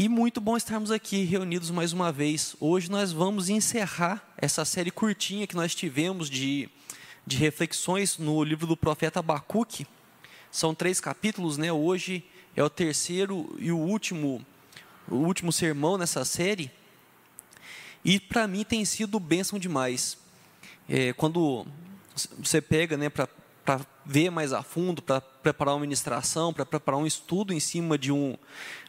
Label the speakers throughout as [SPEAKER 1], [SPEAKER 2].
[SPEAKER 1] E muito bom estarmos aqui reunidos mais uma vez. Hoje nós vamos encerrar essa série curtinha que nós tivemos de, de reflexões no livro do profeta Abacuque. São três capítulos, né? Hoje é o terceiro e o último, o último sermão nessa série. E para mim tem sido bênção demais. É, quando você pega né, para ver mais a fundo, para preparar uma ministração, para preparar um estudo em cima de um,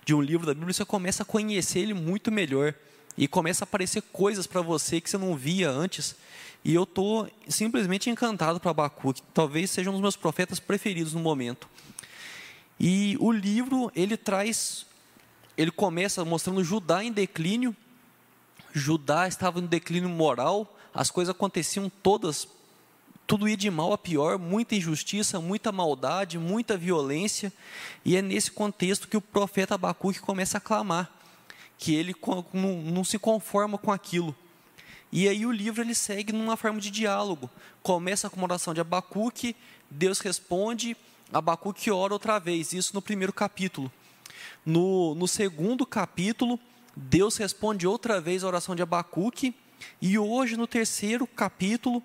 [SPEAKER 1] de um livro da Bíblia, você começa a conhecer ele muito melhor. E começa a aparecer coisas para você que você não via antes. E eu estou simplesmente encantado para Abacuque. Talvez seja um dos meus profetas preferidos no momento. E o livro, ele traz, ele começa mostrando Judá em declínio. Judá estava no declínio moral, as coisas aconteciam todas tudo ia de mal a pior, muita injustiça, muita maldade, muita violência, e é nesse contexto que o profeta Abacuque começa a clamar, que ele não se conforma com aquilo. E aí o livro ele segue numa forma de diálogo. Começa com uma oração de Abacuque, Deus responde, Abacuque ora outra vez, isso no primeiro capítulo. No, no segundo capítulo, Deus responde outra vez a oração de Abacuque, e hoje no terceiro capítulo,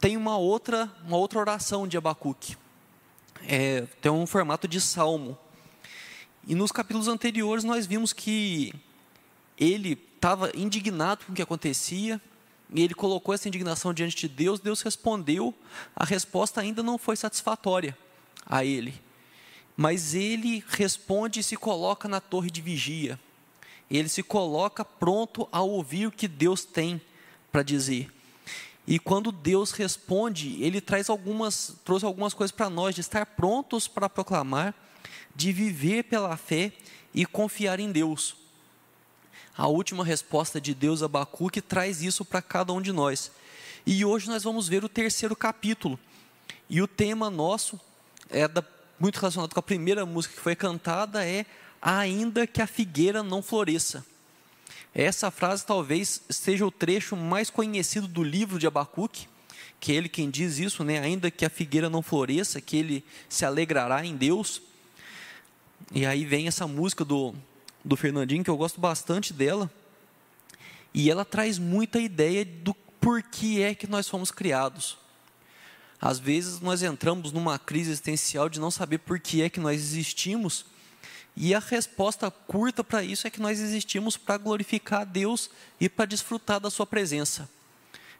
[SPEAKER 1] tem uma outra, uma outra oração de Abacuque. É, tem um formato de salmo. E nos capítulos anteriores nós vimos que ele estava indignado com o que acontecia, e ele colocou essa indignação diante de Deus, Deus respondeu, a resposta ainda não foi satisfatória a ele. Mas ele responde e se coloca na torre de vigia. Ele se coloca pronto a ouvir o que Deus tem para dizer. E quando Deus responde, ele traz algumas, trouxe algumas coisas para nós, de estar prontos para proclamar, de viver pela fé e confiar em Deus. A última resposta de Deus a Abacuque traz isso para cada um de nós. E hoje nós vamos ver o terceiro capítulo. E o tema nosso é da, muito relacionado com a primeira música que foi cantada é ainda que a figueira não floresça. Essa frase talvez seja o trecho mais conhecido do livro de Abacuque, que é ele quem diz isso, né? ainda que a figueira não floresça, que ele se alegrará em Deus. E aí vem essa música do, do Fernandinho, que eu gosto bastante dela, e ela traz muita ideia do porquê é que nós fomos criados. Às vezes nós entramos numa crise existencial de não saber por que é que nós existimos, e a resposta curta para isso é que nós existimos para glorificar a Deus e para desfrutar da Sua presença.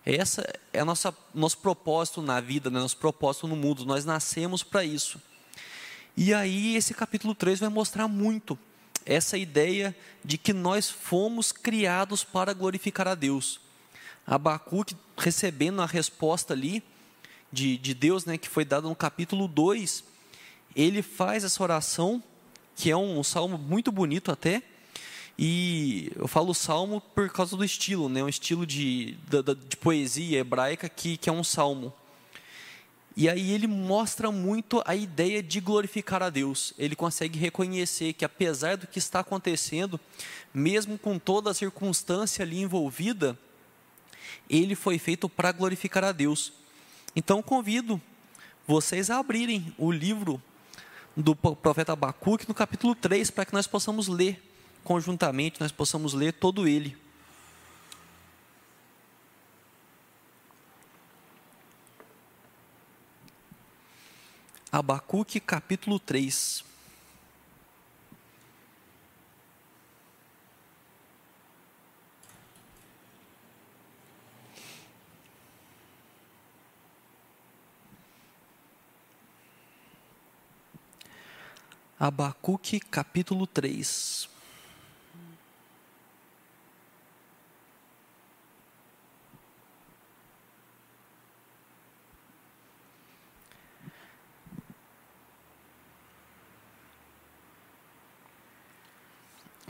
[SPEAKER 1] Essa é nossa nosso propósito na vida, né? nosso propósito no mundo. Nós nascemos para isso. E aí esse capítulo 3 vai mostrar muito essa ideia de que nós fomos criados para glorificar a Deus. Abacuque recebendo a resposta ali de, de Deus, né, que foi dada no capítulo 2, ele faz essa oração que é um salmo muito bonito até. E eu falo salmo por causa do estilo, né? um estilo de, de, de poesia hebraica que, que é um salmo. E aí ele mostra muito a ideia de glorificar a Deus. Ele consegue reconhecer que apesar do que está acontecendo, mesmo com toda a circunstância ali envolvida, ele foi feito para glorificar a Deus. Então convido vocês a abrirem o livro do profeta Abacuque no capítulo 3, para que nós possamos ler conjuntamente, nós possamos ler todo ele. Abacuque capítulo 3. Abacuque capítulo 3.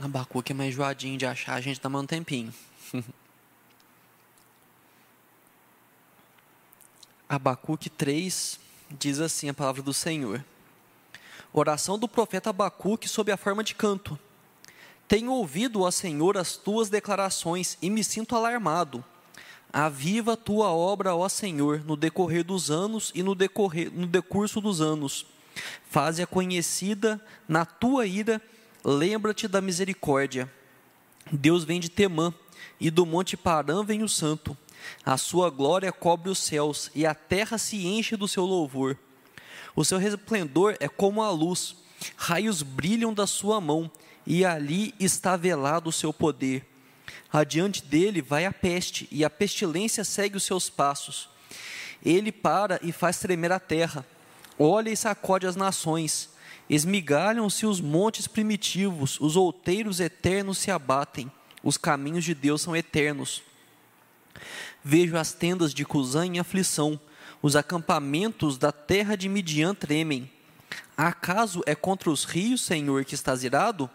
[SPEAKER 1] Abacuque é mais enjoadinho de achar, a gente dá mais um tempinho. Abacuque 3 diz assim a palavra do Senhor. Oração do profeta Abacuque sob a forma de canto. Tenho ouvido, ó Senhor, as tuas declarações e me sinto alarmado. Aviva a tua obra, ó Senhor, no decorrer dos anos e no, decorrer, no decurso dos anos. Faze-a conhecida na tua ira lembra-te da misericórdia. Deus vem de Temã, e do monte Parã vem o santo. A sua glória cobre os céus, e a terra se enche do seu louvor. O seu resplendor é como a luz, raios brilham da sua mão, e ali está velado o seu poder. Adiante dele vai a peste, e a pestilência segue os seus passos. Ele para e faz tremer a terra, olha e sacode as nações. Esmigalham-se os montes primitivos, os outeiros eternos se abatem, os caminhos de Deus são eternos. Vejo as tendas de Cusã em aflição, os acampamentos da terra de Midian tremem. Acaso é contra os rios, Senhor, que estás irado?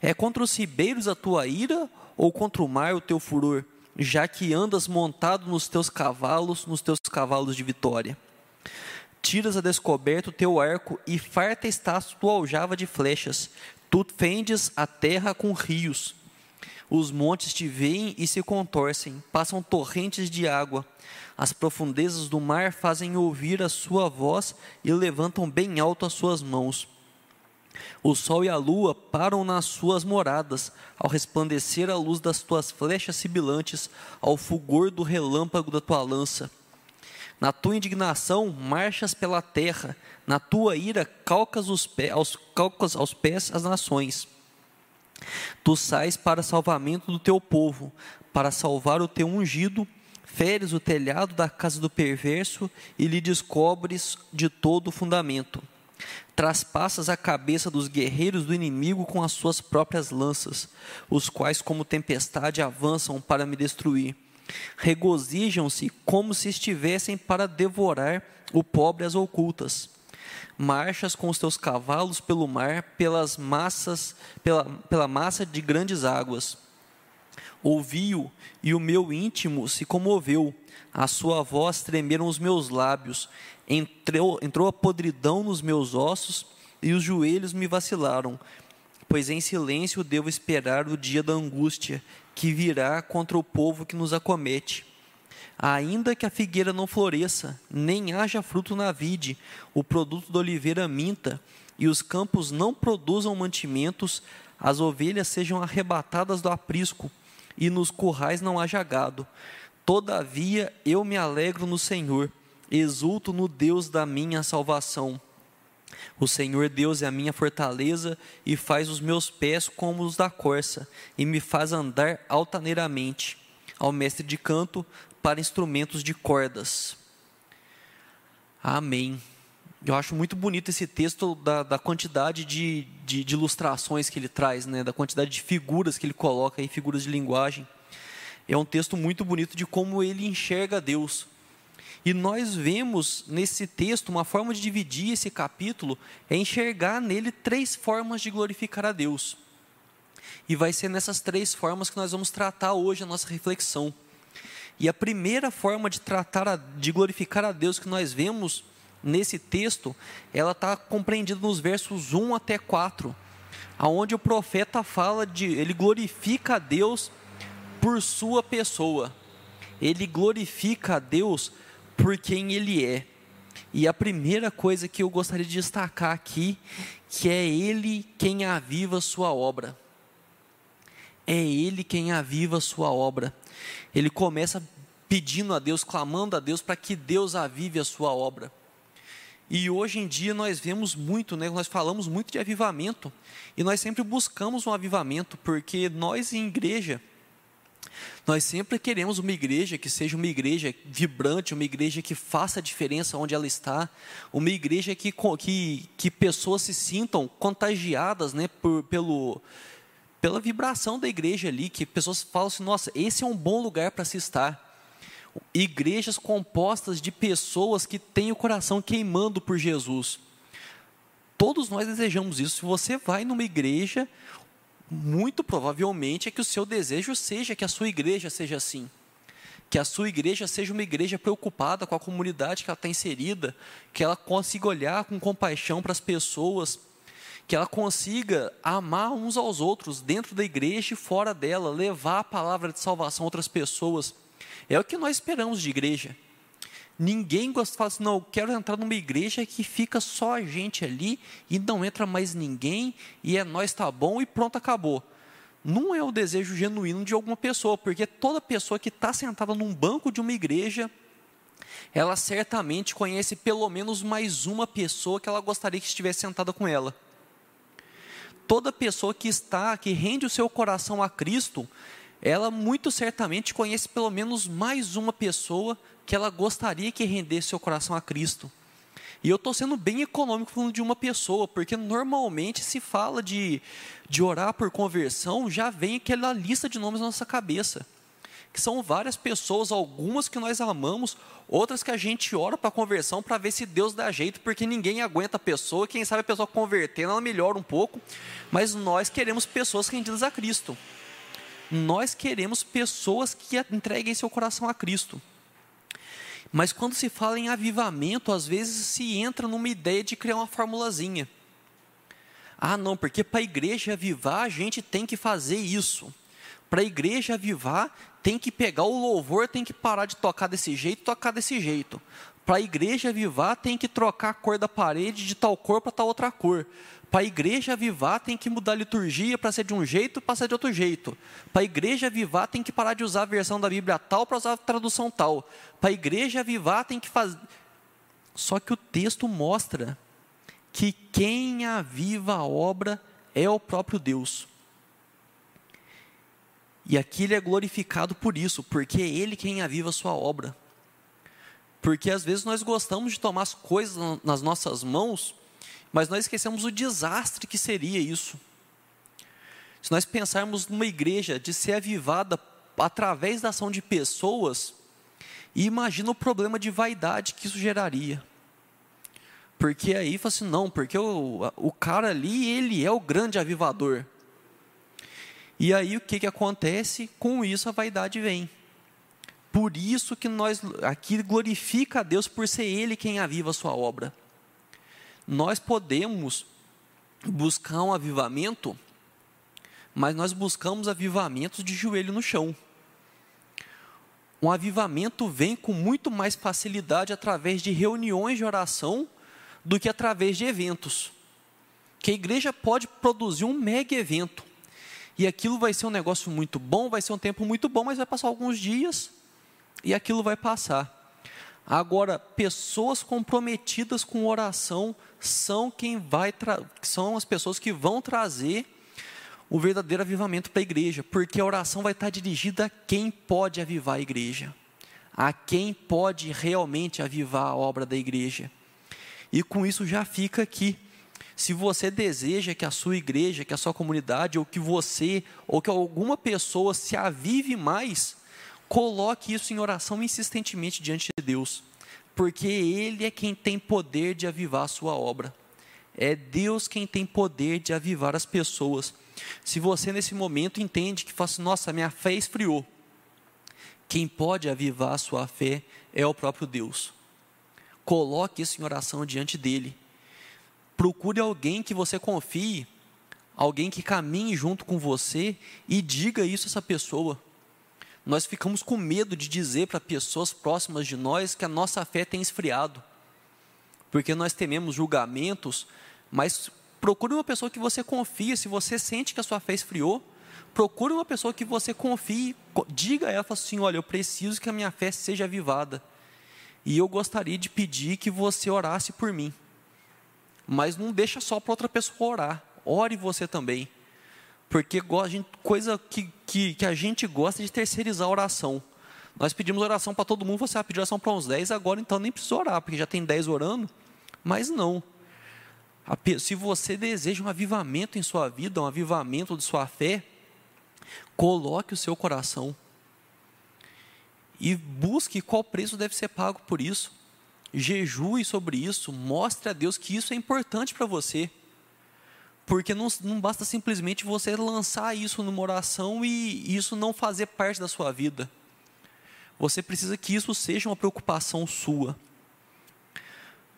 [SPEAKER 1] É contra os ribeiros a tua ira, ou contra o mar o teu furor, já que andas montado nos teus cavalos, nos teus cavalos de vitória? Tiras a descoberto o teu arco, e farta estás tua aljava de flechas. Tu fendes a terra com rios. Os montes te veem e se contorcem, passam torrentes de água. As profundezas do mar fazem ouvir a sua voz e levantam bem alto as suas mãos. O sol e a lua param nas suas moradas, ao resplandecer a luz das tuas flechas sibilantes, ao fulgor do relâmpago da tua lança. Na tua indignação marchas pela terra, na tua ira calcas, os pés, aos, calcas aos pés as nações. Tu sais para salvamento do teu povo, para salvar o teu ungido, feres o telhado da casa do perverso e lhe descobres de todo o fundamento. Traspassas a cabeça dos guerreiros do inimigo com as suas próprias lanças, os quais, como tempestade, avançam para me destruir. Regozijam-se como se estivessem para devorar o pobre às ocultas marchas com os teus cavalos pelo mar, pelas massas, pela, pela massa de grandes águas. Ouvi-o e o meu íntimo se comoveu, a sua voz tremeram os meus lábios, entrou, entrou a podridão nos meus ossos e os joelhos me vacilaram, pois em silêncio devo esperar o dia da angústia que virá contra o povo que nos acomete. Ainda que a figueira não floresça, nem haja fruto na vide, o produto da oliveira minta, e os campos não produzam mantimentos, as ovelhas sejam arrebatadas do aprisco, e nos currais não haja gado. Todavia eu me alegro no Senhor, exulto no Deus da minha salvação. O Senhor Deus é a minha fortaleza e faz os meus pés como os da corça, e me faz andar altaneiramente. Ao mestre de canto, para instrumentos de cordas. Amém. Eu acho muito bonito esse texto da, da quantidade de, de, de, ilustrações que ele traz, né? da quantidade de figuras que ele coloca aí, figuras de linguagem. É um texto muito bonito de como ele enxerga Deus. E nós vemos nesse texto uma forma de dividir esse capítulo é enxergar nele três formas de glorificar a Deus. E vai ser nessas três formas que nós vamos tratar hoje a nossa reflexão. E a primeira forma de tratar, a, de glorificar a Deus que nós vemos nesse texto, ela está compreendida nos versos 1 até 4, aonde o profeta fala de, ele glorifica a Deus por sua pessoa. Ele glorifica a Deus por quem ele é. E a primeira coisa que eu gostaria de destacar aqui, que é ele quem aviva sua obra. É ele quem aviva sua obra ele começa pedindo a Deus, clamando a Deus para que Deus avive a sua obra. E hoje em dia nós vemos muito, né, nós falamos muito de avivamento, e nós sempre buscamos um avivamento, porque nós em igreja, nós sempre queremos uma igreja que seja uma igreja vibrante, uma igreja que faça a diferença onde ela está, uma igreja que, que, que pessoas se sintam contagiadas né, por, pelo, pela vibração da igreja ali, que pessoas falam assim: nossa, esse é um bom lugar para se estar. Igrejas compostas de pessoas que têm o coração queimando por Jesus. Todos nós desejamos isso. Se você vai numa igreja, muito provavelmente é que o seu desejo seja que a sua igreja seja assim. Que a sua igreja seja uma igreja preocupada com a comunidade que ela está inserida, que ela consiga olhar com compaixão para as pessoas, que ela consiga amar uns aos outros dentro da igreja e fora dela, levar a palavra de salvação a outras pessoas. É o que nós esperamos de igreja. Ninguém gosta de falar assim, não, eu quero entrar numa igreja que fica só a gente ali e não entra mais ninguém e é nós tá bom e pronto, acabou. Não é o desejo genuíno de alguma pessoa, porque toda pessoa que está sentada num banco de uma igreja, ela certamente conhece pelo menos mais uma pessoa que ela gostaria que estivesse sentada com ela. Toda pessoa que está, que rende o seu coração a Cristo, ela muito certamente conhece pelo menos mais uma pessoa que ela gostaria que rendesse seu coração a Cristo. E eu estou sendo bem econômico falando de uma pessoa, porque normalmente se fala de, de orar por conversão, já vem aquela lista de nomes na nossa cabeça. Que são várias pessoas, algumas que nós amamos, outras que a gente ora para conversão para ver se Deus dá jeito, porque ninguém aguenta a pessoa, quem sabe a pessoa convertendo, ela melhora um pouco, mas nós queremos pessoas rendidas a Cristo. Nós queremos pessoas que entreguem seu coração a Cristo. Mas quando se fala em avivamento, às vezes se entra numa ideia de criar uma formulazinha. Ah, não, porque para a igreja avivar a gente tem que fazer isso. Para a igreja avivar, tem que pegar o louvor, tem que parar de tocar desse jeito, tocar desse jeito. Para a igreja avivar, tem que trocar a cor da parede de tal cor para tal outra cor. Para a igreja avivar, tem que mudar a liturgia para ser de um jeito para ser de outro jeito. Para a igreja avivar, tem que parar de usar a versão da Bíblia tal para usar a tradução tal. Para a igreja avivar, tem que fazer. Só que o texto mostra que quem aviva a obra é o próprio Deus. E aqui ele é glorificado por isso, porque é ele quem aviva a sua obra. Porque às vezes nós gostamos de tomar as coisas nas nossas mãos mas nós esquecemos o desastre que seria isso. Se nós pensarmos numa igreja de ser avivada através da ação de pessoas, imagina o problema de vaidade que isso geraria. Porque aí fala assim, não, porque o, o cara ali, ele é o grande avivador. E aí o que, que acontece? Com isso a vaidade vem. Por isso que nós aqui glorifica a Deus por ser Ele quem aviva a sua obra nós podemos buscar um avivamento, mas nós buscamos avivamentos de joelho no chão. Um avivamento vem com muito mais facilidade através de reuniões de oração do que através de eventos. Que a igreja pode produzir um mega evento. E aquilo vai ser um negócio muito bom, vai ser um tempo muito bom, mas vai passar alguns dias e aquilo vai passar. Agora, pessoas comprometidas com oração são quem vai são as pessoas que vão trazer o verdadeiro avivamento para a igreja, porque a oração vai estar dirigida a quem pode avivar a igreja, a quem pode realmente avivar a obra da igreja. E com isso já fica aqui. Se você deseja que a sua igreja, que a sua comunidade, ou que você, ou que alguma pessoa se avive mais, Coloque isso em oração insistentemente diante de Deus, porque Ele é quem tem poder de avivar a sua obra. É Deus quem tem poder de avivar as pessoas. Se você nesse momento entende que fala assim, nossa, minha fé esfriou, quem pode avivar a sua fé é o próprio Deus. Coloque isso em oração diante dele. Procure alguém que você confie, alguém que caminhe junto com você e diga isso a essa pessoa. Nós ficamos com medo de dizer para pessoas próximas de nós que a nossa fé tem esfriado, porque nós tememos julgamentos, mas procure uma pessoa que você confia, se você sente que a sua fé esfriou, procure uma pessoa que você confie, diga a ela assim: olha, eu preciso que a minha fé seja avivada, e eu gostaria de pedir que você orasse por mim, mas não deixa só para outra pessoa orar, ore você também. Porque coisa que, que, que, a gente gosta de terceirizar a oração. Nós pedimos oração para todo mundo, você vai pedir oração para uns 10, agora então nem precisa orar, porque já tem 10 orando. Mas não. Se você deseja um avivamento em sua vida, um avivamento de sua fé, coloque o seu coração e busque qual preço deve ser pago por isso. Jejue sobre isso, mostre a Deus que isso é importante para você. Porque não, não basta simplesmente você lançar isso numa oração e isso não fazer parte da sua vida. Você precisa que isso seja uma preocupação sua.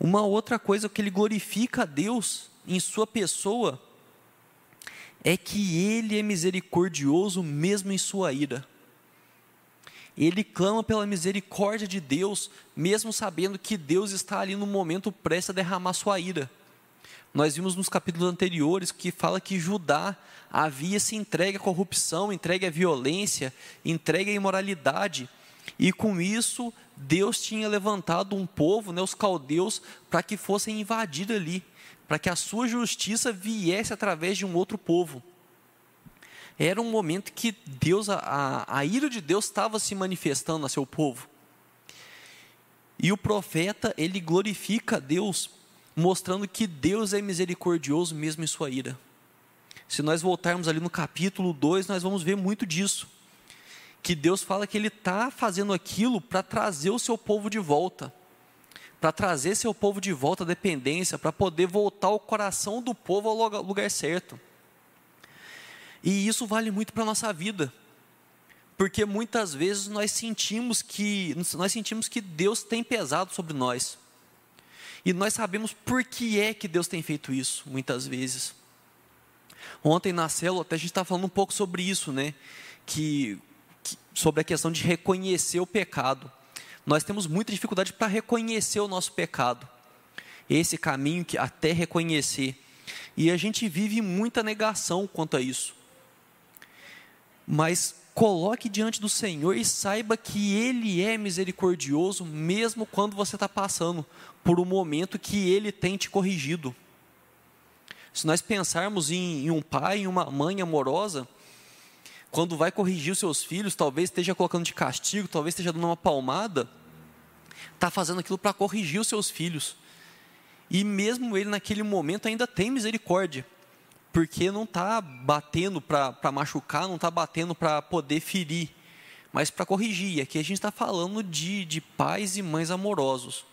[SPEAKER 1] Uma outra coisa que ele glorifica a Deus em sua pessoa é que ele é misericordioso mesmo em sua ira. Ele clama pela misericórdia de Deus, mesmo sabendo que Deus está ali no momento prestes a derramar sua ira. Nós vimos nos capítulos anteriores que fala que Judá havia se entregue à corrupção, entregue à violência, entregue à imoralidade, e com isso Deus tinha levantado um povo, né, os caldeus, para que fossem invadidos ali, para que a sua justiça viesse através de um outro povo. Era um momento que Deus, a, a ira de Deus estava se manifestando a seu povo. E o profeta, ele glorifica a Deus, mostrando que Deus é misericordioso mesmo em sua ira. Se nós voltarmos ali no capítulo 2, nós vamos ver muito disso que Deus fala que Ele está fazendo aquilo para trazer o seu povo de volta, para trazer seu povo de volta à dependência, para poder voltar o coração do povo ao lugar certo. E isso vale muito para a nossa vida, porque muitas vezes nós sentimos que nós sentimos que Deus tem pesado sobre nós. E nós sabemos por que é que Deus tem feito isso, muitas vezes. Ontem na célula até a gente estava falando um pouco sobre isso, né? Que sobre a questão de reconhecer o pecado. Nós temos muita dificuldade para reconhecer o nosso pecado. Esse caminho que até reconhecer. E a gente vive muita negação quanto a isso. Mas coloque diante do Senhor e saiba que Ele é misericordioso, mesmo quando você está passando por um momento que Ele tem te corrigido. Se nós pensarmos em, em um pai, em uma mãe amorosa, quando vai corrigir os seus filhos, talvez esteja colocando de castigo, talvez esteja dando uma palmada, está fazendo aquilo para corrigir os seus filhos. E mesmo ele naquele momento ainda tem misericórdia, porque não está batendo para machucar, não está batendo para poder ferir, mas para corrigir. Aqui a gente está falando de, de pais e mães amorosos,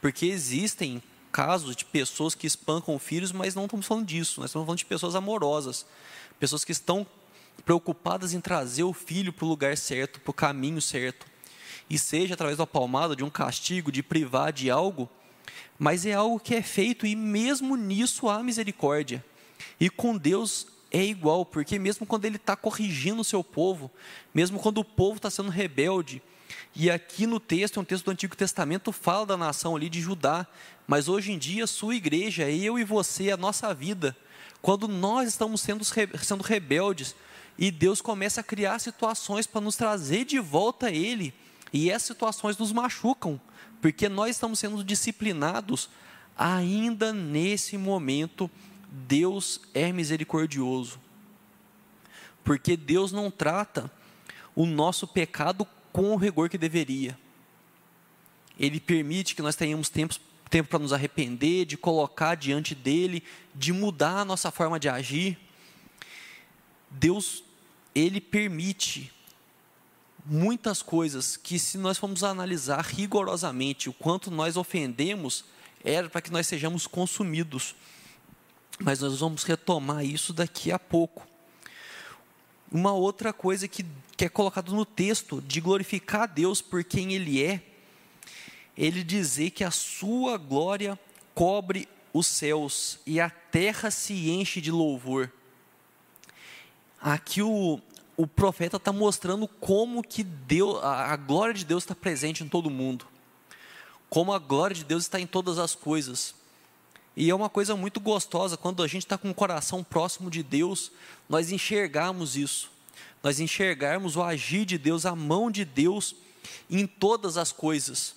[SPEAKER 1] porque existem casos de pessoas que espancam filhos, mas não estamos falando disso, nós estamos falando de pessoas amorosas, pessoas que estão preocupadas em trazer o filho para o lugar certo, para o caminho certo. E seja através da palmada, de um castigo, de privar de algo, mas é algo que é feito e mesmo nisso há misericórdia. E com Deus é igual, porque mesmo quando Ele está corrigindo o seu povo, mesmo quando o povo está sendo rebelde, e aqui no texto, é um texto do Antigo Testamento, fala da nação ali de Judá, mas hoje em dia, sua igreja, eu e você, a nossa vida, quando nós estamos sendo, sendo rebeldes, e Deus começa a criar situações para nos trazer de volta a Ele. E essas situações nos machucam, porque nós estamos sendo disciplinados. Ainda nesse momento, Deus é misericordioso. Porque Deus não trata o nosso pecado com o rigor que deveria. Ele permite que nós tenhamos tempo para nos arrepender, de colocar diante dele, de mudar a nossa forma de agir. Deus ele permite muitas coisas que, se nós formos analisar rigorosamente o quanto nós ofendemos, era para que nós sejamos consumidos. Mas nós vamos retomar isso daqui a pouco. Uma outra coisa que, que é colocado no texto, de glorificar a Deus por quem Ele é, ele dizer que a sua glória cobre os céus e a terra se enche de louvor. Aqui o, o profeta está mostrando como que Deus, a, a glória de Deus está presente em todo mundo, como a glória de Deus está em todas as coisas. E é uma coisa muito gostosa quando a gente está com o coração próximo de Deus, nós enxergarmos isso, nós enxergarmos o agir de Deus, a mão de Deus em todas as coisas.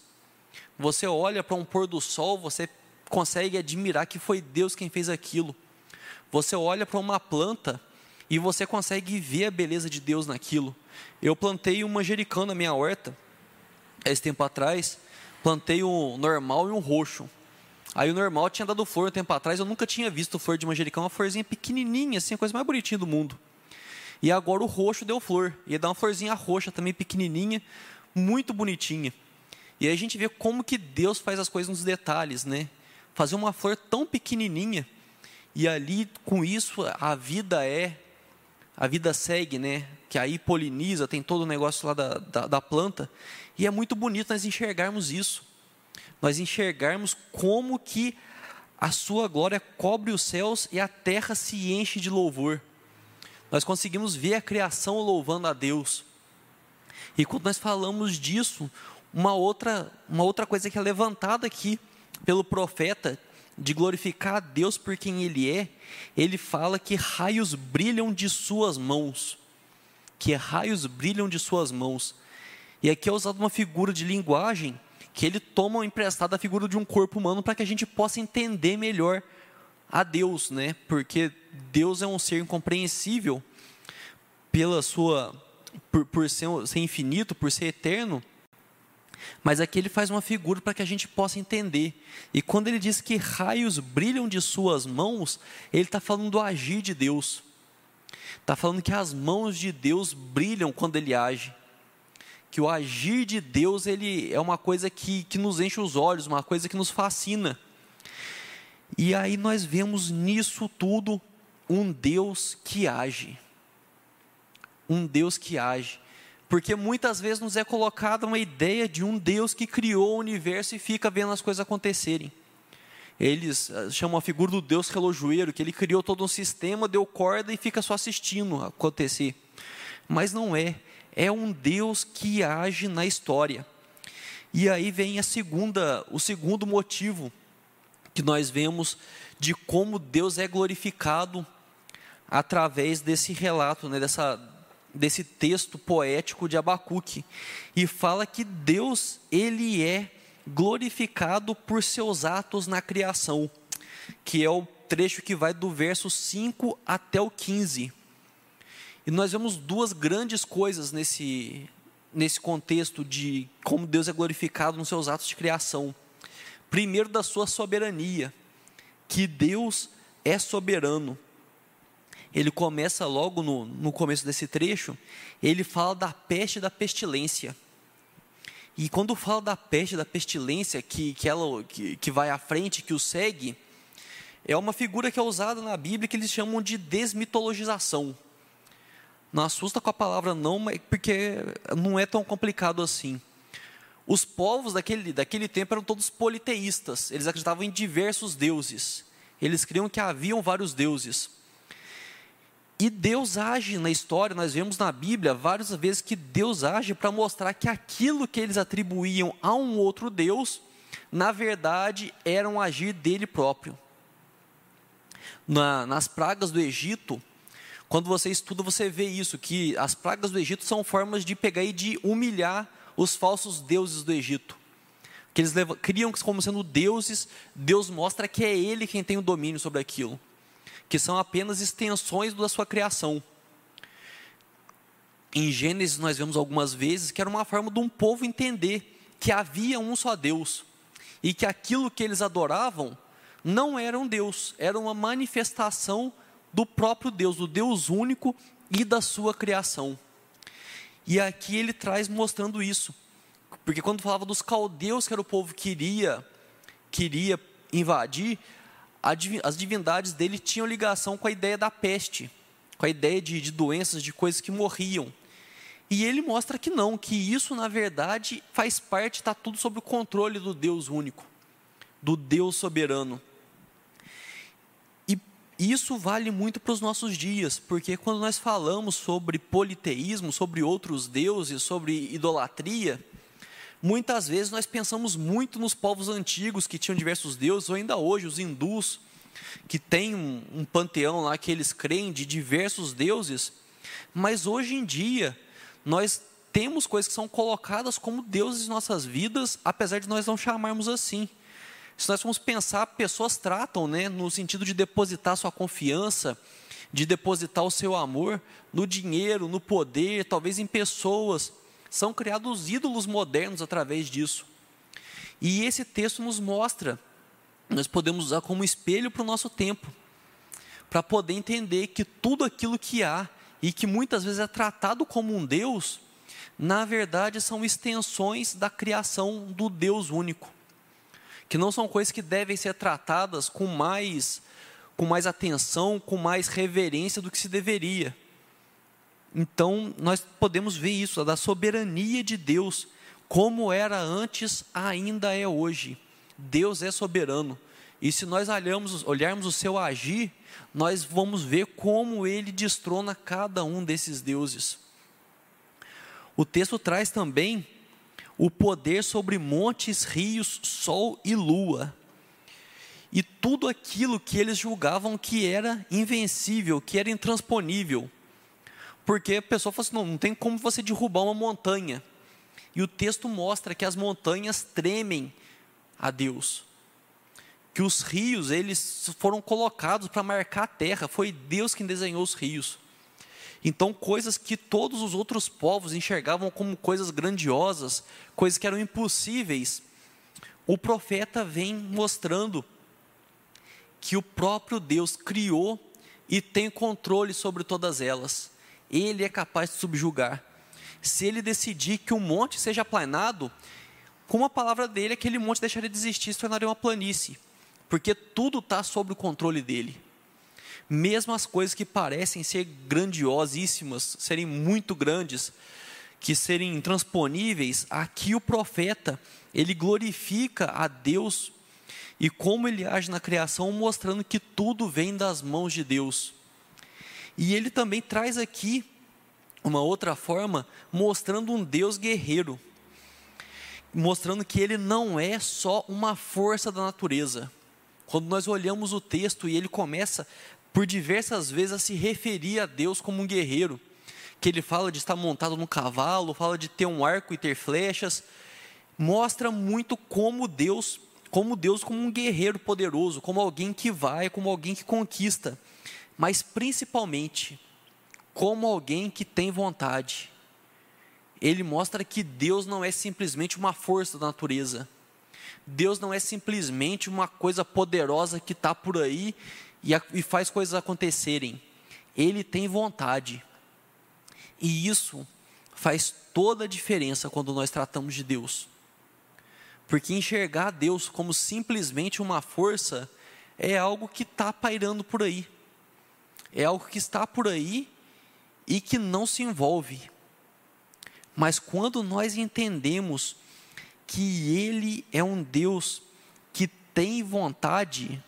[SPEAKER 1] Você olha para um pôr do sol, você consegue admirar que foi Deus quem fez aquilo. Você olha para uma planta, e você consegue ver a beleza de Deus naquilo. Eu plantei um manjericão na minha horta, esse tempo atrás, plantei um normal e um roxo. Aí o normal tinha dado flor um tempo atrás, eu nunca tinha visto flor de manjericão, uma florzinha pequenininha, assim, a coisa mais bonitinha do mundo. E agora o roxo deu flor, ia dar uma florzinha roxa também pequenininha, muito bonitinha. E aí a gente vê como que Deus faz as coisas nos detalhes, né? Fazer uma flor tão pequenininha, e ali com isso a vida é a vida segue, né? Que aí poliniza, tem todo o negócio lá da, da, da planta. E é muito bonito nós enxergarmos isso. Nós enxergarmos como que a sua glória cobre os céus e a terra se enche de louvor. Nós conseguimos ver a criação louvando a Deus. E quando nós falamos disso, uma outra, uma outra coisa que é levantada aqui pelo profeta, de glorificar a Deus por quem Ele é, ele fala que raios brilham de Suas mãos. Que raios brilham de Suas mãos. E aqui é usada uma figura de linguagem que ele toma emprestada a figura de um corpo humano para que a gente possa entender melhor a Deus, né? Porque Deus é um ser incompreensível pela sua por, por ser, ser infinito, por ser eterno. Mas aqui ele faz uma figura para que a gente possa entender. E quando ele diz que raios brilham de suas mãos, ele está falando do agir de Deus. Está falando que as mãos de Deus brilham quando ele age que o agir de Deus ele é uma coisa que, que nos enche os olhos, uma coisa que nos fascina. E aí nós vemos nisso tudo um Deus que age. Um Deus que age. Porque muitas vezes nos é colocada uma ideia de um Deus que criou o universo e fica vendo as coisas acontecerem. Eles eh, chamam a figura do Deus relojoeiro, que ele criou todo um sistema, deu corda e fica só assistindo acontecer. Mas não é é um Deus que age na história. E aí vem a segunda, o segundo motivo que nós vemos de como Deus é glorificado através desse relato, né, dessa, desse texto poético de Abacuque. E fala que Deus, ele é glorificado por seus atos na criação, que é o trecho que vai do verso 5 até o 15. E nós vemos duas grandes coisas nesse, nesse contexto de como Deus é glorificado nos seus atos de criação. Primeiro, da sua soberania, que Deus é soberano. Ele começa logo no, no começo desse trecho, ele fala da peste e da pestilência. E quando fala da peste da pestilência, que, que, ela, que, que vai à frente, que o segue, é uma figura que é usada na Bíblia que eles chamam de desmitologização. Não assusta com a palavra não, porque não é tão complicado assim. Os povos daquele, daquele tempo eram todos politeístas, eles acreditavam em diversos deuses. Eles criam que haviam vários deuses. E Deus age na história, nós vemos na Bíblia várias vezes que Deus age para mostrar que aquilo que eles atribuíam a um outro Deus, na verdade era um agir dele próprio. Na, nas pragas do Egito, quando você estuda, você vê isso, que as pragas do Egito são formas de pegar e de humilhar os falsos deuses do Egito. Que eles levam, criam como sendo deuses, Deus mostra que é Ele quem tem o domínio sobre aquilo. Que são apenas extensões da sua criação. Em Gênesis nós vemos algumas vezes que era uma forma de um povo entender que havia um só Deus. E que aquilo que eles adoravam não era um Deus, era uma manifestação do próprio Deus, do Deus único e da sua criação. E aqui ele traz mostrando isso. Porque quando falava dos caldeus, que era o povo que iria, queria invadir, as divindades dele tinham ligação com a ideia da peste, com a ideia de, de doenças, de coisas que morriam. E ele mostra que não, que isso na verdade faz parte, está tudo sob o controle do Deus único, do Deus soberano. Isso vale muito para os nossos dias, porque quando nós falamos sobre politeísmo, sobre outros deuses, sobre idolatria, muitas vezes nós pensamos muito nos povos antigos que tinham diversos deuses, ou ainda hoje os hindus, que têm um, um panteão lá que eles creem de diversos deuses, mas hoje em dia nós temos coisas que são colocadas como deuses em nossas vidas, apesar de nós não chamarmos assim. Se nós formos pensar, pessoas tratam, né, no sentido de depositar sua confiança, de depositar o seu amor no dinheiro, no poder, talvez em pessoas. São criados ídolos modernos através disso. E esse texto nos mostra, nós podemos usar como espelho para o nosso tempo, para poder entender que tudo aquilo que há e que muitas vezes é tratado como um Deus, na verdade são extensões da criação do Deus único que não são coisas que devem ser tratadas com mais, com mais atenção, com mais reverência do que se deveria. Então, nós podemos ver isso, da soberania de Deus, como era antes, ainda é hoje. Deus é soberano. E se nós olharmos, olharmos o seu agir, nós vamos ver como ele destrona cada um desses deuses. O texto traz também o poder sobre montes, rios, sol e lua. E tudo aquilo que eles julgavam que era invencível, que era intransponível. Porque a pessoa fala assim: não, não tem como você derrubar uma montanha. E o texto mostra que as montanhas tremem a Deus. Que os rios, eles foram colocados para marcar a terra, foi Deus quem desenhou os rios. Então, coisas que todos os outros povos enxergavam como coisas grandiosas, coisas que eram impossíveis, o profeta vem mostrando que o próprio Deus criou e tem controle sobre todas elas. Ele é capaz de subjugar. Se ele decidir que o monte seja aplanado, com a palavra dele, aquele monte deixaria de existir, se tornaria uma planície, porque tudo está sob o controle dele. Mesmo as coisas que parecem ser grandiosíssimas, serem muito grandes, que serem intransponíveis, aqui o profeta, ele glorifica a Deus e como ele age na criação, mostrando que tudo vem das mãos de Deus. E ele também traz aqui uma outra forma, mostrando um Deus guerreiro, mostrando que ele não é só uma força da natureza. Quando nós olhamos o texto e ele começa por diversas vezes a se referir a Deus como um guerreiro, que ele fala de estar montado no cavalo, fala de ter um arco e ter flechas, mostra muito como Deus como Deus como um guerreiro poderoso, como alguém que vai, como alguém que conquista, mas principalmente como alguém que tem vontade. Ele mostra que Deus não é simplesmente uma força da natureza. Deus não é simplesmente uma coisa poderosa que está por aí e, e faz coisas acontecerem. Ele tem vontade. E isso faz toda a diferença quando nós tratamos de Deus. Porque enxergar Deus como simplesmente uma força é algo que está pairando por aí. É algo que está por aí e que não se envolve. Mas quando nós entendemos que Ele é um Deus que tem vontade,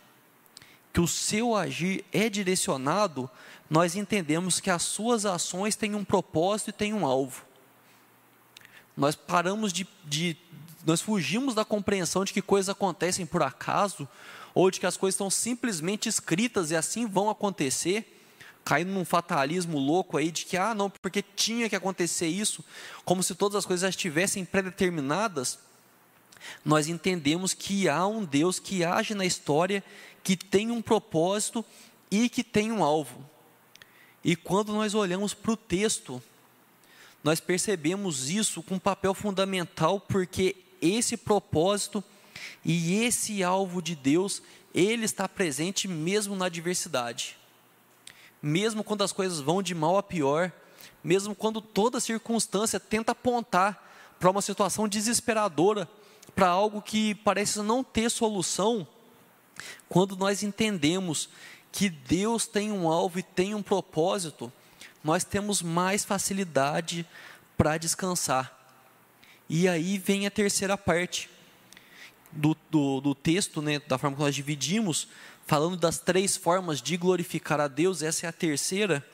[SPEAKER 1] que o seu agir é direcionado, nós entendemos que as suas ações têm um propósito e têm um alvo. Nós paramos de, de nós fugimos da compreensão de que coisas acontecem por acaso, ou de que as coisas estão simplesmente escritas e assim vão acontecer, caindo num fatalismo louco aí de que, ah, não, porque tinha que acontecer isso, como se todas as coisas já estivessem predeterminadas. Nós entendemos que há um Deus que age na história, que tem um propósito e que tem um alvo. E quando nós olhamos para o texto, nós percebemos isso com um papel fundamental, porque esse propósito e esse alvo de Deus, ele está presente mesmo na adversidade. Mesmo quando as coisas vão de mal a pior, mesmo quando toda circunstância tenta apontar para uma situação desesperadora, para algo que parece não ter solução, quando nós entendemos que Deus tem um alvo e tem um propósito, nós temos mais facilidade para descansar. E aí vem a terceira parte do, do, do texto, né, da forma que nós dividimos, falando das três formas de glorificar a Deus, essa é a terceira.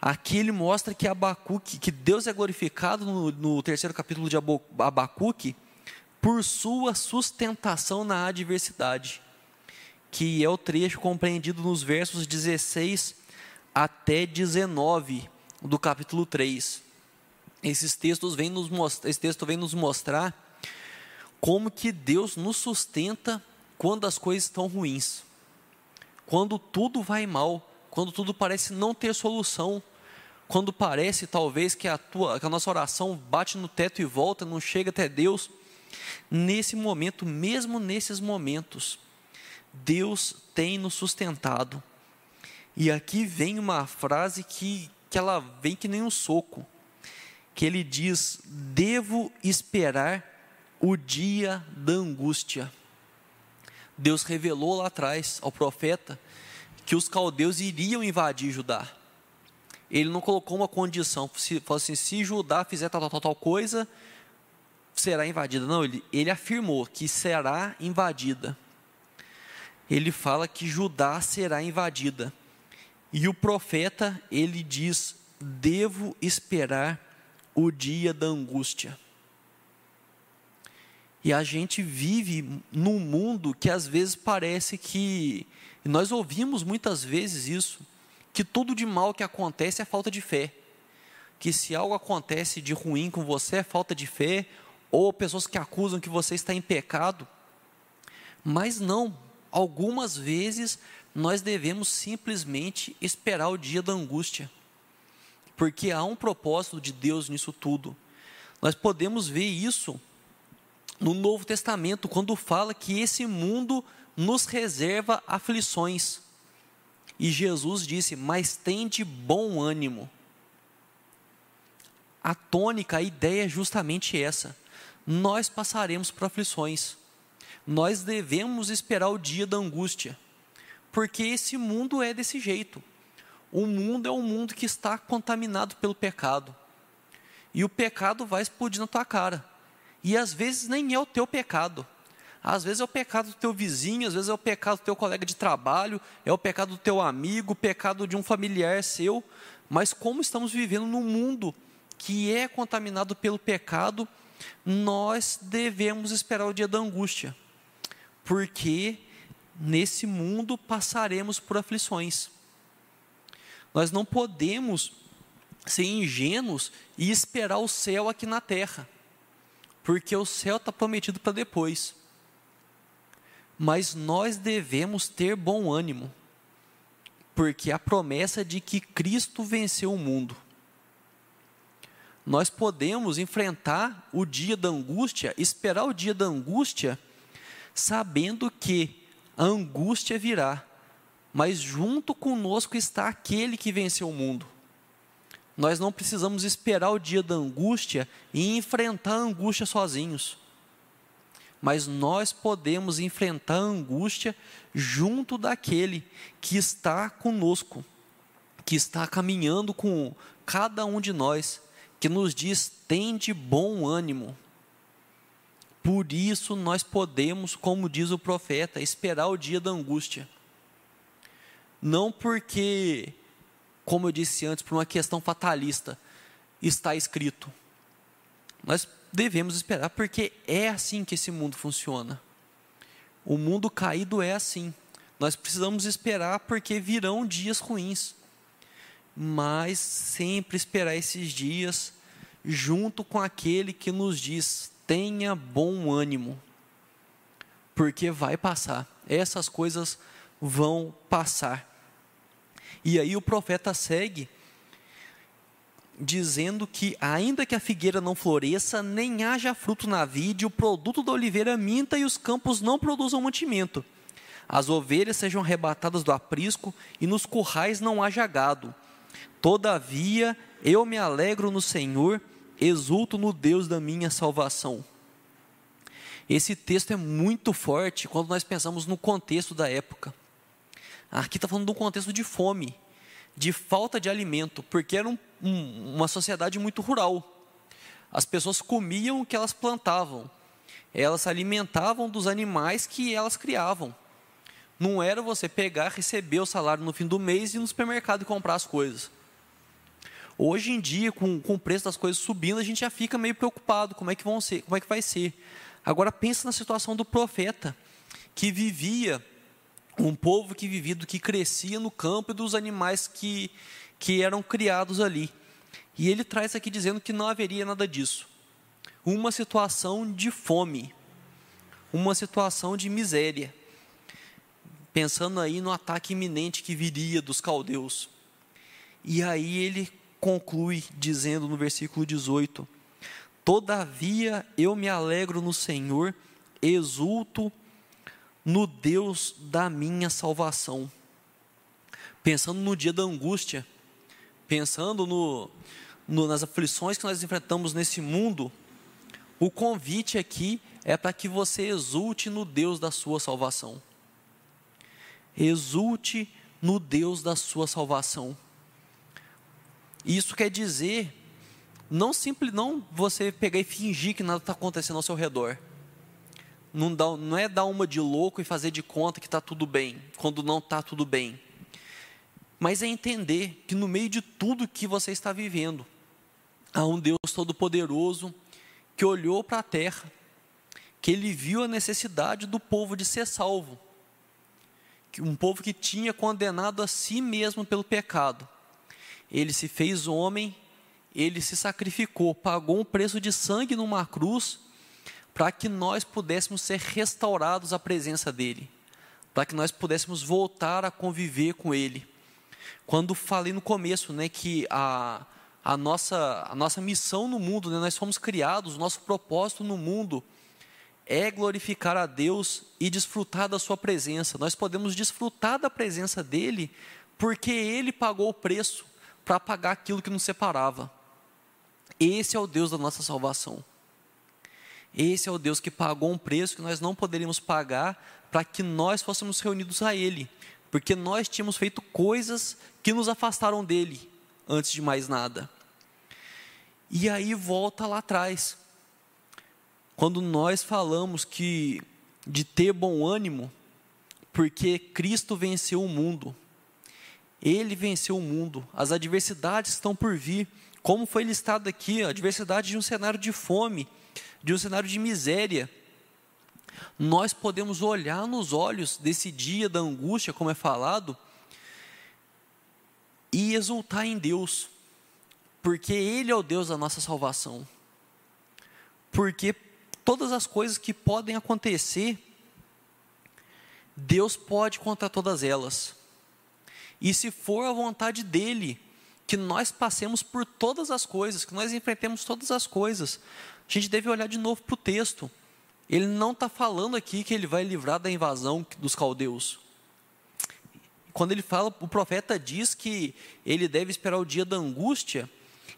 [SPEAKER 1] Aqui ele mostra que Abacuque, que Deus é glorificado no, no terceiro capítulo de Abacuque, por sua sustentação na adversidade, que é o trecho compreendido nos versos 16 até 19 do capítulo 3 esses textos vêm nos mostrar, esse texto vem nos mostrar como que Deus nos sustenta quando as coisas estão ruins. Quando tudo vai mal, quando tudo parece não ter solução, quando parece talvez que a, tua, que a nossa oração bate no teto e volta, não chega até Deus, nesse momento, mesmo nesses momentos, Deus tem nos sustentado. E aqui vem uma frase que, que ela vem que nem um soco que ele diz: devo esperar o dia da angústia. Deus revelou lá atrás ao profeta que os caldeus iriam invadir Judá. Ele não colocou uma condição, falou assim: se Judá fizer tal, tal, tal coisa, será invadida. Não, ele, ele afirmou que será invadida. Ele fala que Judá será invadida. E o profeta, ele diz: devo esperar o dia da angústia. E a gente vive num mundo que às vezes parece que. Nós ouvimos muitas vezes isso, que tudo de mal que acontece é falta de fé. Que se algo acontece de ruim com você é falta de fé, ou pessoas que acusam que você está em pecado. Mas não, algumas vezes nós devemos simplesmente esperar o dia da angústia, porque há um propósito de Deus nisso tudo. Nós podemos ver isso no Novo Testamento, quando fala que esse mundo nos reserva aflições. E Jesus disse: Mas tem de bom ânimo. A tônica, a ideia é justamente essa. Nós passaremos por aflições. Nós devemos esperar o dia da angústia. Porque esse mundo é desse jeito. O mundo é um mundo que está contaminado pelo pecado. E o pecado vai explodir na tua cara. E às vezes nem é o teu pecado. Às vezes é o pecado do teu vizinho, às vezes é o pecado do teu colega de trabalho, é o pecado do teu amigo, o pecado de um familiar seu. Mas como estamos vivendo num mundo que é contaminado pelo pecado, nós devemos esperar o dia da angústia. Porque nesse mundo passaremos por aflições. Nós não podemos ser ingênuos e esperar o céu aqui na terra porque o céu está prometido para depois. Mas nós devemos ter bom ânimo, porque a promessa de que Cristo venceu o mundo. Nós podemos enfrentar o dia da angústia, esperar o dia da angústia, sabendo que a angústia virá, mas junto conosco está aquele que venceu o mundo. Nós não precisamos esperar o dia da angústia e enfrentar a angústia sozinhos. Mas nós podemos enfrentar a angústia junto daquele que está conosco, que está caminhando com cada um de nós, que nos diz: tende bom ânimo. Por isso nós podemos, como diz o profeta, esperar o dia da angústia. Não porque como eu disse antes, por uma questão fatalista, está escrito. Nós devemos esperar, porque é assim que esse mundo funciona. O mundo caído é assim. Nós precisamos esperar, porque virão dias ruins. Mas sempre esperar esses dias, junto com aquele que nos diz: tenha bom ânimo, porque vai passar. Essas coisas vão passar. E aí o profeta segue dizendo que, ainda que a figueira não floresça, nem haja fruto na vide, o produto da oliveira minta e os campos não produzam mantimento. As ovelhas sejam arrebatadas do aprisco e nos currais não haja gado. Todavia, eu me alegro no Senhor, exulto no Deus da minha salvação. Esse texto é muito forte quando nós pensamos no contexto da época. Aqui está falando de um contexto de fome, de falta de alimento, porque era um, um, uma sociedade muito rural. As pessoas comiam o que elas plantavam, elas se alimentavam dos animais que elas criavam. Não era você pegar, receber o salário no fim do mês e ir no supermercado e comprar as coisas. Hoje em dia, com, com o preço das coisas subindo, a gente já fica meio preocupado, como é que vão ser, como é que vai ser. Agora pensa na situação do profeta, que vivia um povo que vivia, que crescia no campo e dos animais que, que eram criados ali. E ele traz aqui dizendo que não haveria nada disso. Uma situação de fome, uma situação de miséria. Pensando aí no ataque iminente que viria dos caldeus. E aí ele conclui dizendo no versículo 18: Todavia eu me alegro no Senhor, exulto no Deus da minha salvação. Pensando no dia da angústia, pensando no, no, nas aflições que nós enfrentamos nesse mundo, o convite aqui é para que você exulte no Deus da sua salvação. Exulte no Deus da sua salvação. Isso quer dizer não simples não você pegar e fingir que nada está acontecendo ao seu redor não, dá, não é dar uma de louco e fazer de conta que está tudo bem, quando não está tudo bem. Mas é entender que no meio de tudo que você está vivendo, a um Deus todo-poderoso que olhou para a terra, que ele viu a necessidade do povo de ser salvo, um povo que tinha condenado a si mesmo pelo pecado. Ele se fez homem, ele se sacrificou, pagou um preço de sangue numa cruz para que nós pudéssemos ser restaurados à presença dele, para que nós pudéssemos voltar a conviver com ele. Quando falei no começo, né, que a, a, nossa, a nossa missão no mundo, né, nós fomos criados, o nosso propósito no mundo é glorificar a Deus e desfrutar da sua presença. Nós podemos desfrutar da presença dele porque ele pagou o preço para pagar aquilo que nos separava. Esse é o Deus da nossa salvação. Esse é o Deus que pagou um preço que nós não poderíamos pagar para que nós fôssemos reunidos a Ele, porque nós tínhamos feito coisas que nos afastaram dele, antes de mais nada. E aí volta lá atrás, quando nós falamos que de ter bom ânimo, porque Cristo venceu o mundo, Ele venceu o mundo, as adversidades estão por vir, como foi listado aqui, a adversidade de um cenário de fome, de um cenário de miséria, nós podemos olhar nos olhos desse dia da angústia, como é falado, e exultar em Deus, porque Ele é o Deus da nossa salvação. Porque todas as coisas que podem acontecer, Deus pode contar todas elas. E se for a vontade dEle, que nós passemos por todas as coisas, que nós enfrentemos todas as coisas, a gente deve olhar de novo para o texto. Ele não está falando aqui que ele vai livrar da invasão dos caldeus. Quando ele fala, o profeta diz que ele deve esperar o dia da angústia,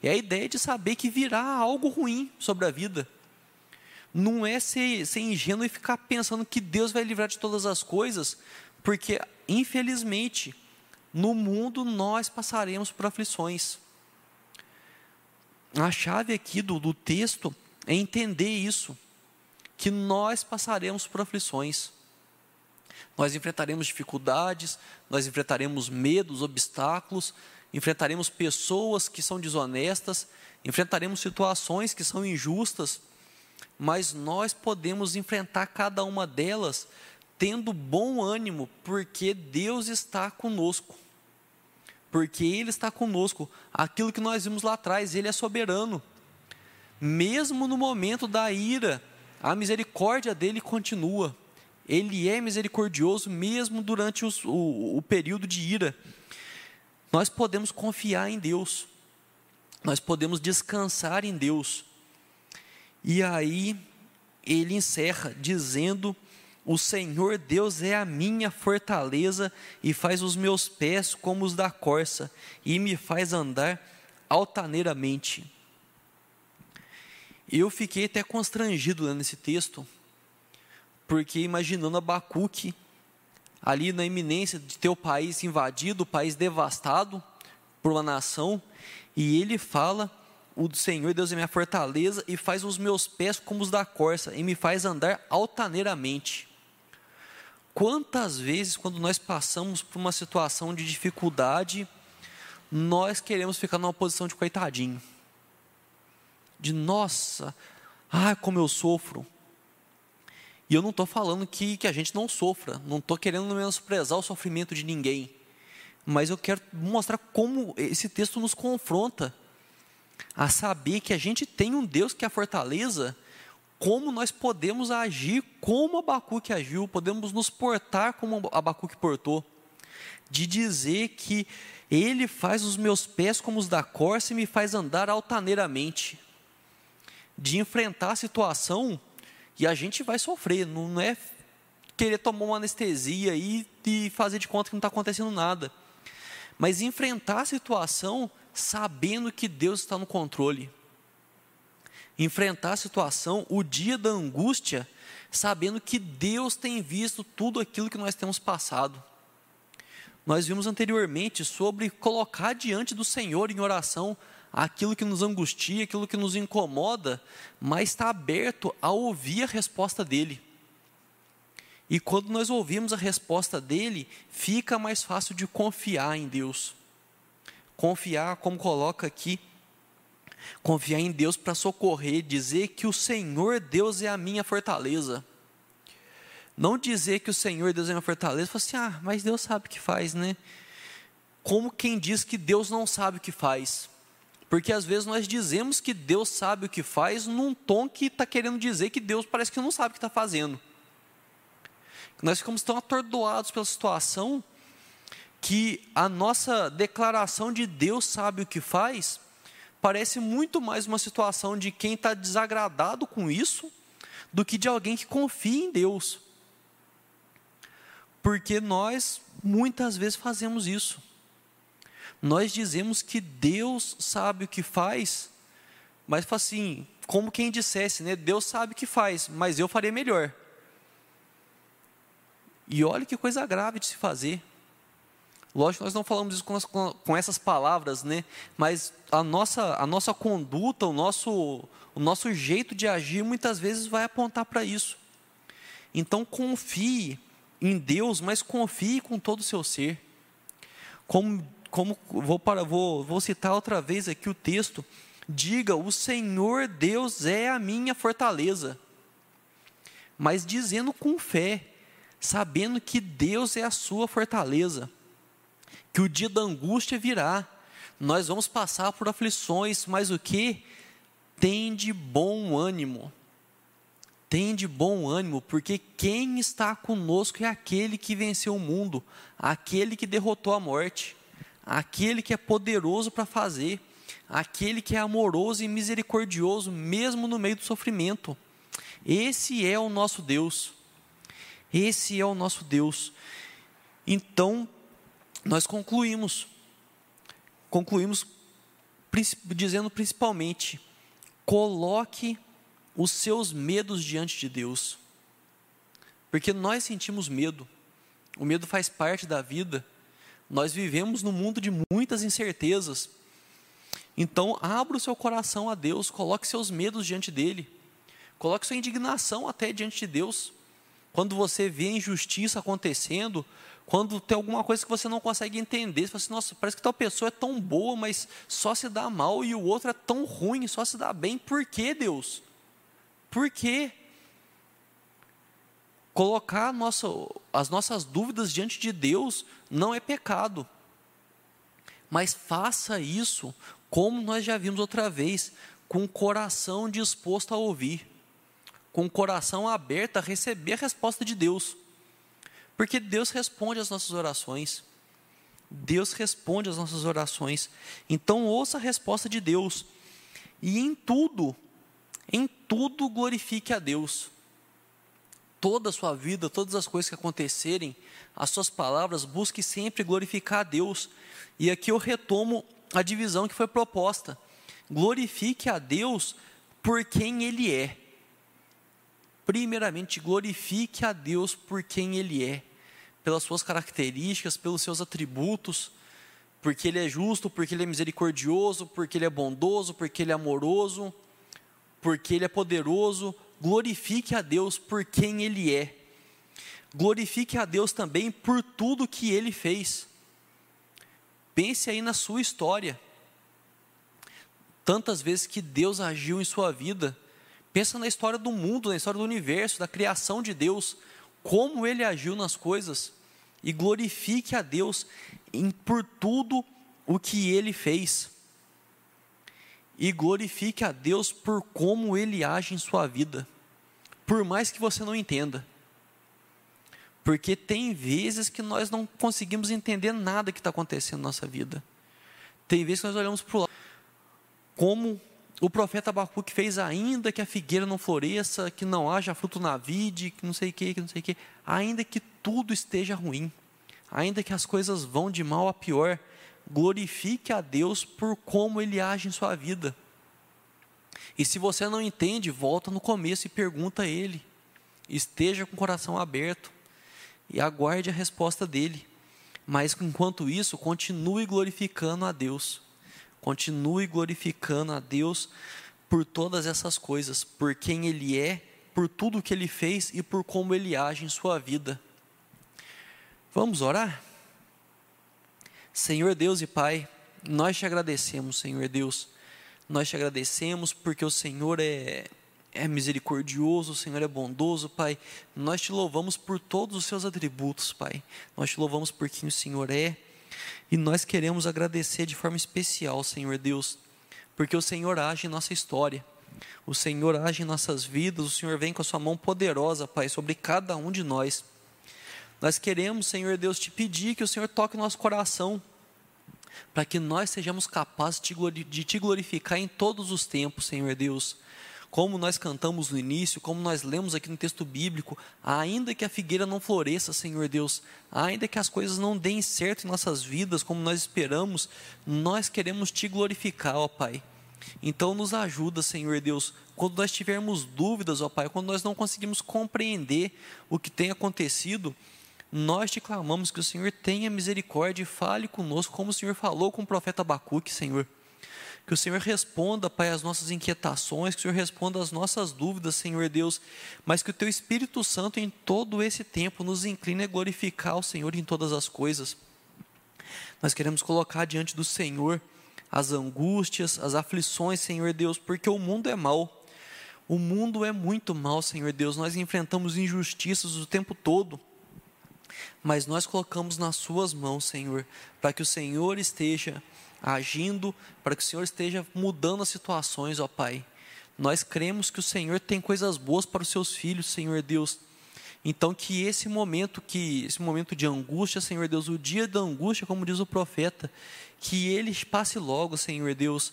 [SPEAKER 1] é a ideia de saber que virá algo ruim sobre a vida. Não é ser, ser ingênuo e ficar pensando que Deus vai livrar de todas as coisas, porque, infelizmente, no mundo nós passaremos por aflições. A chave aqui do, do texto é entender isso, que nós passaremos por aflições. Nós enfrentaremos dificuldades, nós enfrentaremos medos, obstáculos, enfrentaremos pessoas que são desonestas, enfrentaremos situações que são injustas, mas nós podemos enfrentar cada uma delas tendo bom ânimo, porque Deus está conosco. Porque Ele está conosco. Aquilo que nós vimos lá atrás, Ele é soberano mesmo no momento da ira, a misericórdia dele continua. Ele é misericordioso mesmo durante os, o, o período de ira. Nós podemos confiar em Deus, nós podemos descansar em Deus. E aí ele encerra dizendo: O Senhor Deus é a minha fortaleza e faz os meus pés como os da corça e me faz andar altaneiramente. Eu fiquei até constrangido lendo esse texto, porque imaginando Abacuque ali na iminência de ter o país invadido, o país devastado por uma nação, e ele fala: O Senhor Deus é minha fortaleza e faz os meus pés como os da corça e me faz andar altaneiramente. Quantas vezes, quando nós passamos por uma situação de dificuldade, nós queremos ficar numa posição de coitadinho? de nossa, ah, como eu sofro. E eu não estou falando que, que a gente não sofra, não estou querendo menosprezar o sofrimento de ninguém, mas eu quero mostrar como esse texto nos confronta a saber que a gente tem um Deus que é a fortaleza, como nós podemos agir como Abacuque agiu, podemos nos portar como Abacuque portou, de dizer que ele faz os meus pés como os da corça e me faz andar altaneiramente de enfrentar a situação e a gente vai sofrer, não é querer tomar uma anestesia e, e fazer de conta que não está acontecendo nada, mas enfrentar a situação sabendo que Deus está no controle. Enfrentar a situação, o dia da angústia, sabendo que Deus tem visto tudo aquilo que nós temos passado. Nós vimos anteriormente sobre colocar diante do Senhor em oração aquilo que nos angustia, aquilo que nos incomoda, mas está aberto a ouvir a resposta dele. E quando nós ouvimos a resposta dele, fica mais fácil de confiar em Deus. Confiar, como coloca aqui, Confiar em Deus para socorrer, dizer que o Senhor Deus é a minha fortaleza. Não dizer que o Senhor Deus é a minha fortaleza, falar assim, ah, mas Deus sabe o que faz, né? Como quem diz que Deus não sabe o que faz. Porque às vezes nós dizemos que Deus sabe o que faz num tom que está querendo dizer que Deus parece que não sabe o que está fazendo. Nós ficamos tão atordoados pela situação que a nossa declaração de Deus sabe o que faz parece muito mais uma situação de quem está desagradado com isso do que de alguém que confia em Deus. Porque nós muitas vezes fazemos isso. Nós dizemos que Deus sabe o que faz, mas assim, como quem dissesse, né? Deus sabe o que faz, mas eu faria melhor. E olha que coisa grave de se fazer. Lógico, nós não falamos isso com, com, com, essas palavras, né? Mas a nossa, a nossa conduta, o nosso, o nosso jeito de agir, muitas vezes vai apontar para isso. Então, confie em Deus, mas confie com todo o seu ser. Como, como vou, para, vou, vou citar outra vez aqui o texto. Diga: O Senhor Deus é a minha fortaleza. Mas dizendo com fé sabendo que Deus é a sua fortaleza, que o dia da angústia virá, nós vamos passar por aflições, mas o que? Tem de bom ânimo. Tem de bom ânimo, porque quem está conosco é aquele que venceu o mundo, aquele que derrotou a morte, aquele que é poderoso para fazer, aquele que é amoroso e misericordioso, mesmo no meio do sofrimento. Esse é o nosso Deus. Esse é o nosso Deus. Então, nós concluímos, concluímos dizendo principalmente: coloque os seus medos diante de Deus. Porque nós sentimos medo, o medo faz parte da vida, nós vivemos num mundo de muitas incertezas. Então, abra o seu coração a Deus, coloque seus medos diante dele, coloque sua indignação até diante de Deus. Quando você vê injustiça acontecendo, quando tem alguma coisa que você não consegue entender, você fala assim, nossa, parece que tal pessoa é tão boa, mas só se dá mal, e o outro é tão ruim, só se dá bem, por que Deus? Por quê? Colocar as nossas dúvidas diante de Deus não é pecado, mas faça isso, como nós já vimos outra vez, com o coração disposto a ouvir com o coração aberto a receber a resposta de Deus. Porque Deus responde às nossas orações. Deus responde às nossas orações. Então ouça a resposta de Deus. E em tudo, em tudo glorifique a Deus. Toda a sua vida, todas as coisas que acontecerem, as suas palavras, busque sempre glorificar a Deus. E aqui eu retomo a divisão que foi proposta. Glorifique a Deus por quem Ele é primeiramente glorifique a Deus por quem Ele é, pelas suas características, pelos seus atributos, porque Ele é justo, porque Ele é misericordioso, porque Ele é bondoso, porque Ele é amoroso, porque Ele é poderoso. Glorifique a Deus por quem Ele é. Glorifique a Deus também por tudo que Ele fez. Pense aí na sua história. Tantas vezes que Deus agiu em sua vida, Pensa na história do mundo, na história do universo, da criação de Deus, como ele agiu nas coisas e glorifique a Deus em, por tudo o que ele fez. E glorifique a Deus por como ele age em sua vida, por mais que você não entenda. Porque tem vezes que nós não conseguimos entender nada que está acontecendo na nossa vida. Tem vezes que nós olhamos para o lado, como o profeta Abacuque fez ainda que a figueira não floresça, que não haja fruto na vide, que não sei o que, que não sei o que, ainda que tudo esteja ruim, ainda que as coisas vão de mal a pior, glorifique a Deus por como Ele age em sua vida. E se você não entende, volta no começo e pergunta a Ele. Esteja com o coração aberto e aguarde a resposta dele. Mas enquanto isso, continue glorificando a Deus Continue glorificando a Deus por todas essas coisas, por quem Ele é, por tudo que Ele fez e por como Ele age em sua vida. Vamos orar? Senhor Deus e Pai, nós te agradecemos, Senhor Deus. Nós te agradecemos porque o Senhor é, é misericordioso, o Senhor é bondoso, Pai. Nós te louvamos por todos os seus atributos, Pai. Nós te louvamos por quem o Senhor é. E nós queremos agradecer de forma especial, Senhor Deus, porque o Senhor age em nossa história. O Senhor age em nossas vidas, o Senhor vem com a sua mão poderosa, Pai, sobre cada um de nós. Nós queremos, Senhor Deus, te pedir que o Senhor toque nosso coração, para que nós sejamos capazes de te glorificar em todos os tempos, Senhor Deus. Como nós cantamos no início, como nós lemos aqui no texto bíblico, ainda que a figueira não floresça, Senhor Deus, ainda que as coisas não deem certo em nossas vidas como nós esperamos, nós queremos te glorificar, ó Pai. Então nos ajuda, Senhor Deus, quando nós tivermos dúvidas, ó Pai, quando nós não conseguimos compreender o que tem acontecido, nós te clamamos que o Senhor tenha misericórdia e fale conosco, como o Senhor falou com o profeta Abacuque, Senhor. Que o Senhor responda, Pai, às nossas inquietações, que o Senhor responda às nossas dúvidas, Senhor Deus, mas que o Teu Espírito Santo, em todo esse tempo, nos incline a glorificar o Senhor em todas as coisas. Nós queremos colocar diante do Senhor as angústias, as aflições, Senhor Deus, porque o mundo é mau. O mundo é muito mau, Senhor Deus. Nós enfrentamos injustiças o tempo todo mas nós colocamos nas Suas mãos, Senhor, para que o Senhor esteja agindo, para que o Senhor esteja mudando as situações, ó Pai. Nós cremos que o Senhor tem coisas boas para os seus filhos, Senhor Deus. Então que esse momento que esse momento de angústia, Senhor Deus, o dia da angústia, como diz o profeta, que ele passe logo, Senhor Deus.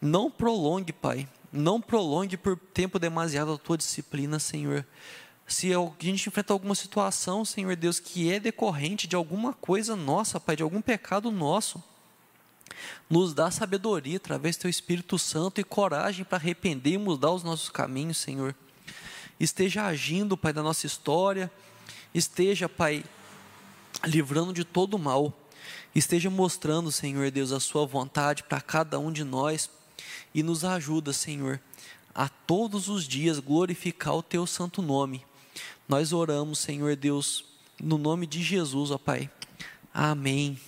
[SPEAKER 1] Não prolongue, Pai. Não prolongue por tempo demasiado a tua disciplina, Senhor se a gente enfrenta alguma situação, Senhor Deus, que é decorrente de alguma coisa nossa, Pai, de algum pecado nosso, nos dá sabedoria através do Teu Espírito Santo e coragem para arrepender e mudar os nossos caminhos, Senhor. Esteja agindo, Pai, da nossa história, esteja, Pai, livrando de todo mal, esteja mostrando, Senhor Deus, a Sua vontade para cada um de nós e nos ajuda, Senhor, a todos os dias glorificar o Teu santo nome nós oramos, Senhor Deus, no nome de Jesus, ó Pai. Amém.